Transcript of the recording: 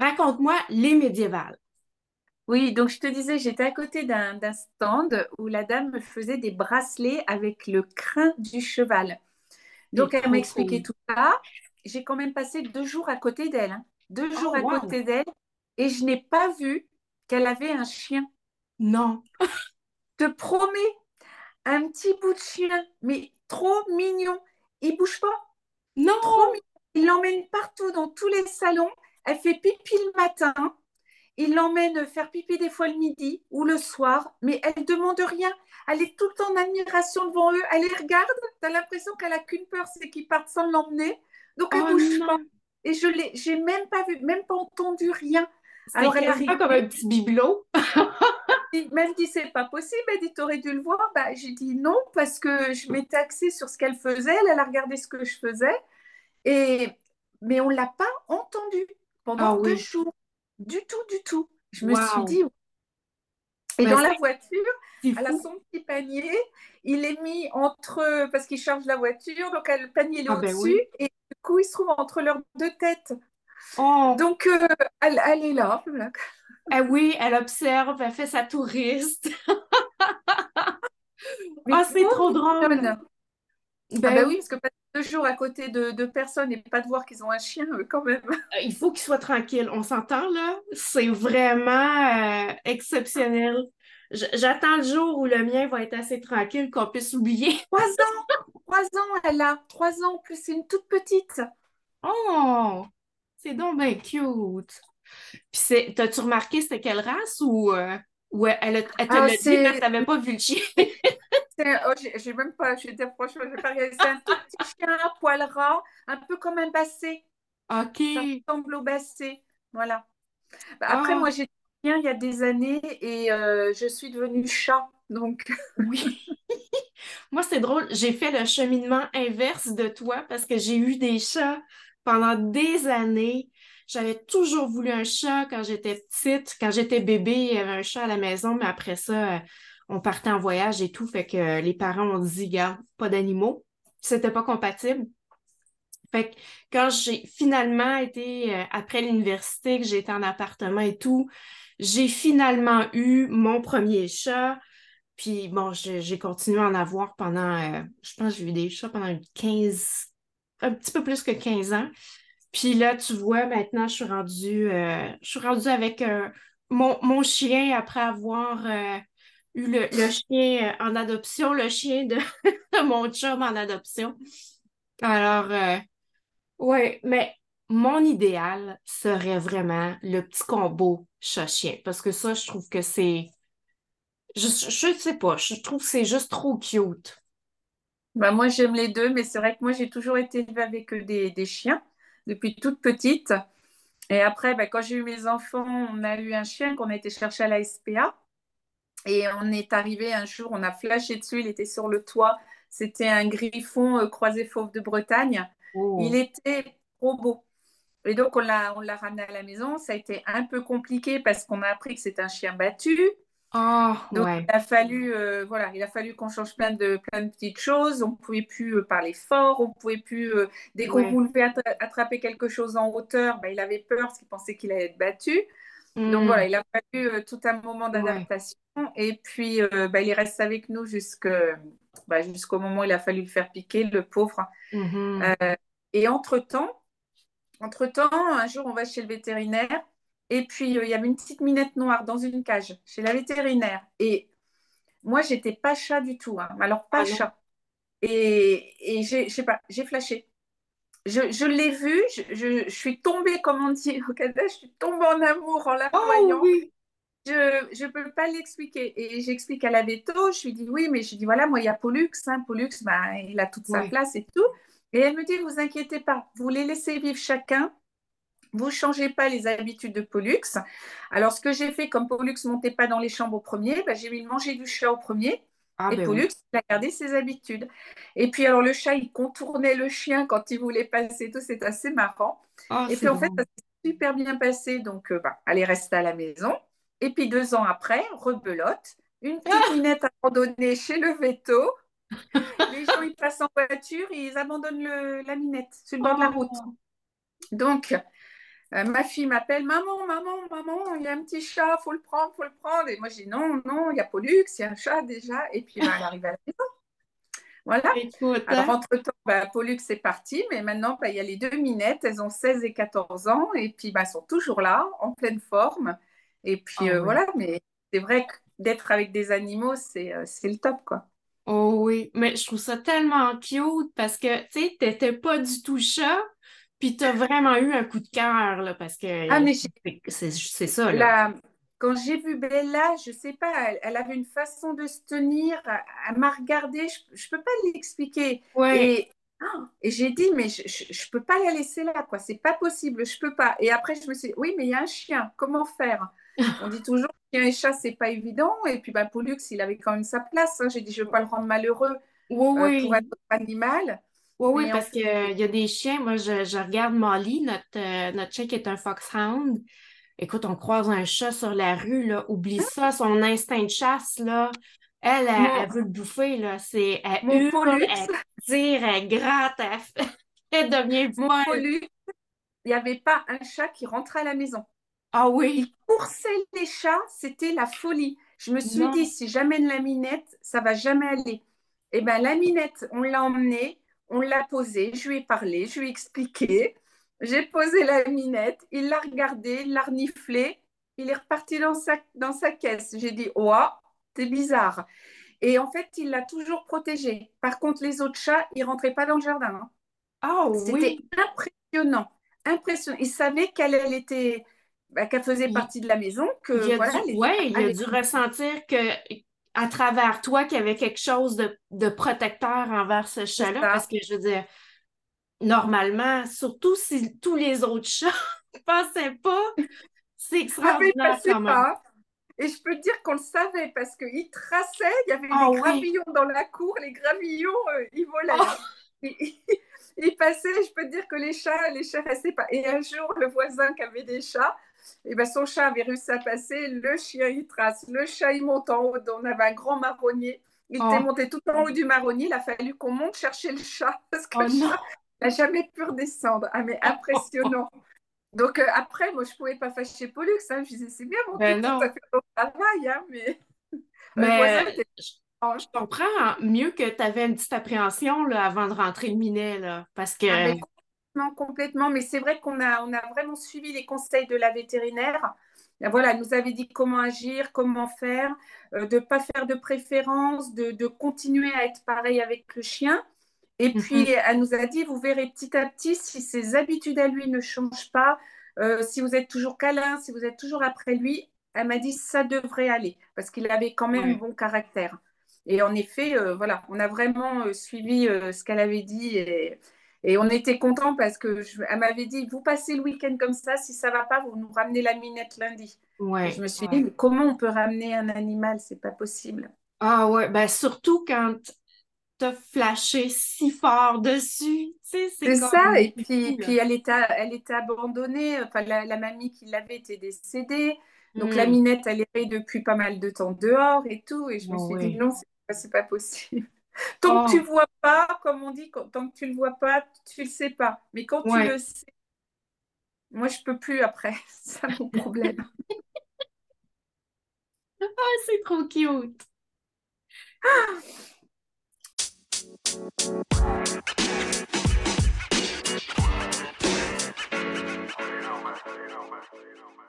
Raconte-moi les médiévales. Oui, donc je te disais, j'étais à côté d'un stand où la dame me faisait des bracelets avec le crin du cheval. Donc elle m'a trop expliqué cool. tout ça. J'ai quand même passé deux jours à côté d'elle, hein. Deux Oh, jours à wow! côté d'elle et je n'ai pas vu qu'elle avait un chien. Non. Je te promets, un petit bout de chien, mais trop mignon. Il bouge pas, trop Non! mignon. Il l'emmène partout dans tous les salons. Elle fait pipi le matin. Il l'emmène faire pipi des fois le midi ou le soir, mais elle ne demande rien. Elle est tout le temps en admiration devant eux. Elle les regarde. Tu as l'impression qu'elle a qu'une peur, c'est qu'ils partent sans l'emmener. Donc elle Oh bouge pas. Et je l'ai, j'ai même pas vu, même pas entendu rien. Alors elle a quasiment comme un petit bibelot. même dit c'est pas possible. Elle dit t'aurais dû le voir. Bah, j'ai dit non parce que je m'étais axée sur ce qu'elle faisait. Elle, elle a regardé ce que je faisais. Et mais on l'a pas entendu Ah pendant deux oui. jours. Du tout, du tout. Je me suis dit, Et dans la voiture, elle a son petit panier. Il est mis entre, parce qu'il charge la voiture, donc elle- le panier est Ah ben au-dessus oui. et du coup il se trouve entre leurs deux têtes. Oh! Donc euh, elle, elle est là. Ah oui, elle observe, elle fait sa touriste. Ah, c'est trop drôle. Ah Ben ben oui, parce que deux jours à côté de deux personnes et pas de voir qu'ils ont un chien quand même. euh, il faut qu'il soit tranquille. On s'entend là? C'est vraiment euh, exceptionnel. J'attends le jour où le mien va être assez tranquille qu'on puisse oublier. Trois ans, trois ans elle a, trois ans plus, c'est une toute petite. Oh! C'est donc bien cute. Puis c'est, t'as-tu remarqué c'était quelle race ou, euh, ou elle, elle elle te Ah l'a dit c'est, t'avais pas vu le chien? c'est- oh, j'ai j'ai même pas, je vais dire franchement, j'ai pas regardé. C'est un tout petit chien à poil ras, un peu comme un basset. OK. Ça ressemble au basset. Voilà. Bah, Après, moi, Ah, j'étais bien il y a des années et euh, je suis devenue chat. Donc, oui. Moi, c'est drôle. J'ai fait le cheminement inverse de toi parce que j'ai eu des chats pendant des années. J'avais toujours voulu un chat quand j'étais petite. Quand j'étais bébé, il y avait un chat à la maison, mais après ça, euh, on partait en voyage et tout. Fait que les parents ont dit, garde, pas d'animaux. C'était pas compatible. Fait que quand j'ai finalement été, euh, après l'université, que j'ai été en appartement et tout, j'ai finalement eu mon premier chat. Puis bon, j'ai continué à en avoir pendant, euh, je pense j'ai eu des chats pendant 15, un petit peu plus que 15 ans. Puis là, tu vois, maintenant, je suis rendue, euh, avec mon, chien après avoir eu le, chien euh, en adoption, le chien de, de mon chum en adoption. Alors, euh, ouais, mais mon idéal serait vraiment le petit combo chat-chien parce que ça, je trouve que c'est je, je sais pas, je trouve que c'est juste trop cute. bah, moi, j'aime les deux, mais c'est vrai que moi, j'ai toujours été élevée avec des, des chiens depuis toute petite. Et après, bah, quand j'ai eu mes enfants, on a eu un chien qu'on a été chercher à la SPA. Et on est arrivé un jour, on a flashé dessus, il était sur le toit. C'était un griffon euh, croisé fauve de Bretagne. Il Oh. était trop beau. Et donc, on l'a, on l'a ramené à la maison. Ça a été un peu compliqué parce qu'on a appris que c'était un chien battu. Ah, Donc, ouais. il a fallu, euh, voilà, il a fallu qu'on change plein de, plein de petites choses. On ne pouvait plus euh, parler fort, on pouvait plus, euh, dès qu'on Ouais. voulait attra- attraper quelque chose en hauteur, ben, il avait peur parce qu'il pensait qu'il allait être battu. Donc voilà, Hmm, il a fallu euh, tout un moment ouais. d'adaptation. Et puis, euh, ben, il reste avec nous ben, jusqu'au moment où il a fallu le faire piquer, le pauvre. Mhm. Et entre-temps, entre-temps, un jour, on va chez le vétérinaire. Et puis, euh, il y avait une petite minette noire dans une cage chez la vétérinaire. Et Moi, j'étais pas chat du tout, hein. Alors, pas Ah chat. Et, et j'ai, je sais pas, j'ai flashé. Je, je l'ai vu, je, je- je suis tombée, comme on dit au Canada, je suis tombée en amour en la Oh voyant. oui. Je je peux pas l'expliquer. Et j'explique à la veto, je lui dis oui, mais je dis voilà, moi, il y a Pollux. Hein, Pollux, ben, il a toute sa place et tout. Et elle me dit, vous inquiétez pas, vous les laissez vivre chacun. Vous ne changez pas les habitudes de Pollux. Alors, ce que j'ai fait, comme Pollux ne montait pas dans les chambres au premier, ben, j'ai mis le manger du chat au premier. Ah Et ben Pollux, oui. il a gardé ses habitudes. Et puis, alors, le chat, il contournait le chien quand il voulait passer tout. C'est assez marrant. Ah, Et puis, en fait, ça s'est super bien passé. Donc, euh, bah, elle est restée à la maison. Et puis, deux ans après, rebelote. Une petite Ah! minette abandonnée chez le veto. Les gens, ils passent en voiture, ils abandonnent le- la minette sur le bord de la route. Oh. Donc, Euh, ma fille m'appelle Maman, maman, maman, il y a un petit chat, faut le prendre, faut le prendre. Et moi, je dis Non, non, il y a Pollux, il y a un chat déjà. Et puis, ben, elle arrive à la maison. Voilà. Alors, entre-temps, bah, Pollux est parti, mais maintenant, bah, il y a les deux minettes, elles ont 16 et 14 ans, et puis bah, elles sont toujours là, en pleine forme. Et puis ah euh, voilà, mais c'est vrai que d'être avec des animaux, euh, c'est le top, quoi. Oh oui, mais je trouve ça tellement cute parce que, tu sais, t'étais pas du tout chat, puis t'as vraiment eu un coup de cœur, là, parce que ah, mais c'est ça, là. Quand j'ai vu Bella, je sais pas, elle, avait une façon de se tenir, elle, m'a regardé, je, ne peux pas l'expliquer. Ouais. Ah, et, j'ai dit, mais je, ne peux pas la laisser là, quoi, c'est pas possible, je peux pas. Et après, je me suis dit, oui, mais il y a un chien, comment faire? On dit toujours, chien et chat, c'est pas évident. Et puis, bah, Pollux, il avait quand même sa place. Hein. J'ai dit, je veux pas le rendre malheureux oui, euh, pour être animal. Oui, oui, parce qu'il y a des chiens. Moi, je, regarde Molly, notre, euh, notre chien qui est un foxhound. Écoute, on croise un chat sur la rue, là, oublie hein? ça, son instinct de chasse, là. Elle, elle, veut le bouffer, là. C'est, elle hurle, elle tire, elle gratte, elle, devient folle. Il n'y avait pas un chat qui rentrait à la maison. Ah oui. Il coursait les chats, c'était la folie. Je me suis dit, si j'amène la minette, ça va jamais aller. Eh bien, la minette, on l'a emmenée, on l'a posée, je lui ai parlé, je lui ai expliqué. J'ai posé la minette, il l'a regardé, il l'a reniflé, il est reparti dans sa, dans sa caisse. J'ai dit, oh, c'est bizarre. Et en fait, il l'a toujours protégé. Par contre, les autres chats, ils rentraient pas dans le jardin. Oh, C'était impressionnant. Impressionnant. Il savait qu'elle elle était, bah, qu'elle faisait partie de la maison. Que, il a dû, ouais, il a dû ressentir que à travers toi qu'il y avait quelque chose de, de protecteur envers ce chat-là? Parce que je veux dire, normalement, surtout si tous les autres chats ne pensaient pas, c'est extraordinaire quand même. Pas. Et je peux te dire qu'on le savait parce qu'il traçait, il y avait ah des gravillons dans la cour, les gravillons, euh, ils volaient. Oh. Il, passait, je peux te dire que les chats, les chats restaient pas. Et un jour, le voisin qui avait des chats, et eh ben son chat avait réussi à passer, le chien il trace, le chat il monte en haut, on avait un grand marronnier. Il était oh. monté tout en haut du marronnier, il a fallu qu'on monte chercher le chat parce que oh le chat, n'a jamais pu redescendre. Ah, mais impressionnant. Donc euh, après, moi, je ne pouvais pas fâcher Pollux. Hein. Je disais, c'est bien, mon ben non. fait ton travail, hein, mais... mais je, comprends mieux que tu avais une petite appréhension là, avant de rentrer le minet, là, parce que... Ah, complètement, complètement. Mais c'est vrai qu'on a, on a vraiment suivi les conseils de la vétérinaire. Voilà, elle nous avait dit comment agir, comment faire, euh, de ne pas faire de préférence, de, de, continuer à être pareil avec le chien. Et mhm. puis, elle nous a dit, vous verrez petit à petit, si ses habitudes à lui ne changent pas, euh, si vous êtes toujours câlin, si vous êtes toujours après lui, elle m'a dit, ça devrait aller, parce qu'il avait quand même un bon caractère. Et en effet, euh, voilà, on a vraiment suivi ce qu'elle avait dit et, on était content parce que elle m'avait dit, vous passez le week-end comme ça, si ça va pas, vous nous ramenez la minette lundi. Ouais, je me suis dit, comment on peut ramener un animal? C'est pas possible. Ah ouais, ben surtout quand t'as flashé si fort dessus. C'est ça. Et puis, puis elle, était, elle était abandonnée. Enfin, la, mamie qui l'avait était décédée. Donc, la hmm. minette, elle est depuis pas mal de temps dehors et tout. Et je me suis dit, non, c'est pas, pas possible. Tant que tu oh. vois pas, comme on dit, tant que tu le vois pas, tu le sais pas. Mais quand tu le sais, moi, je peux plus après. C'est mon problème. ah, c'est trop cute. you know, man. You know, man.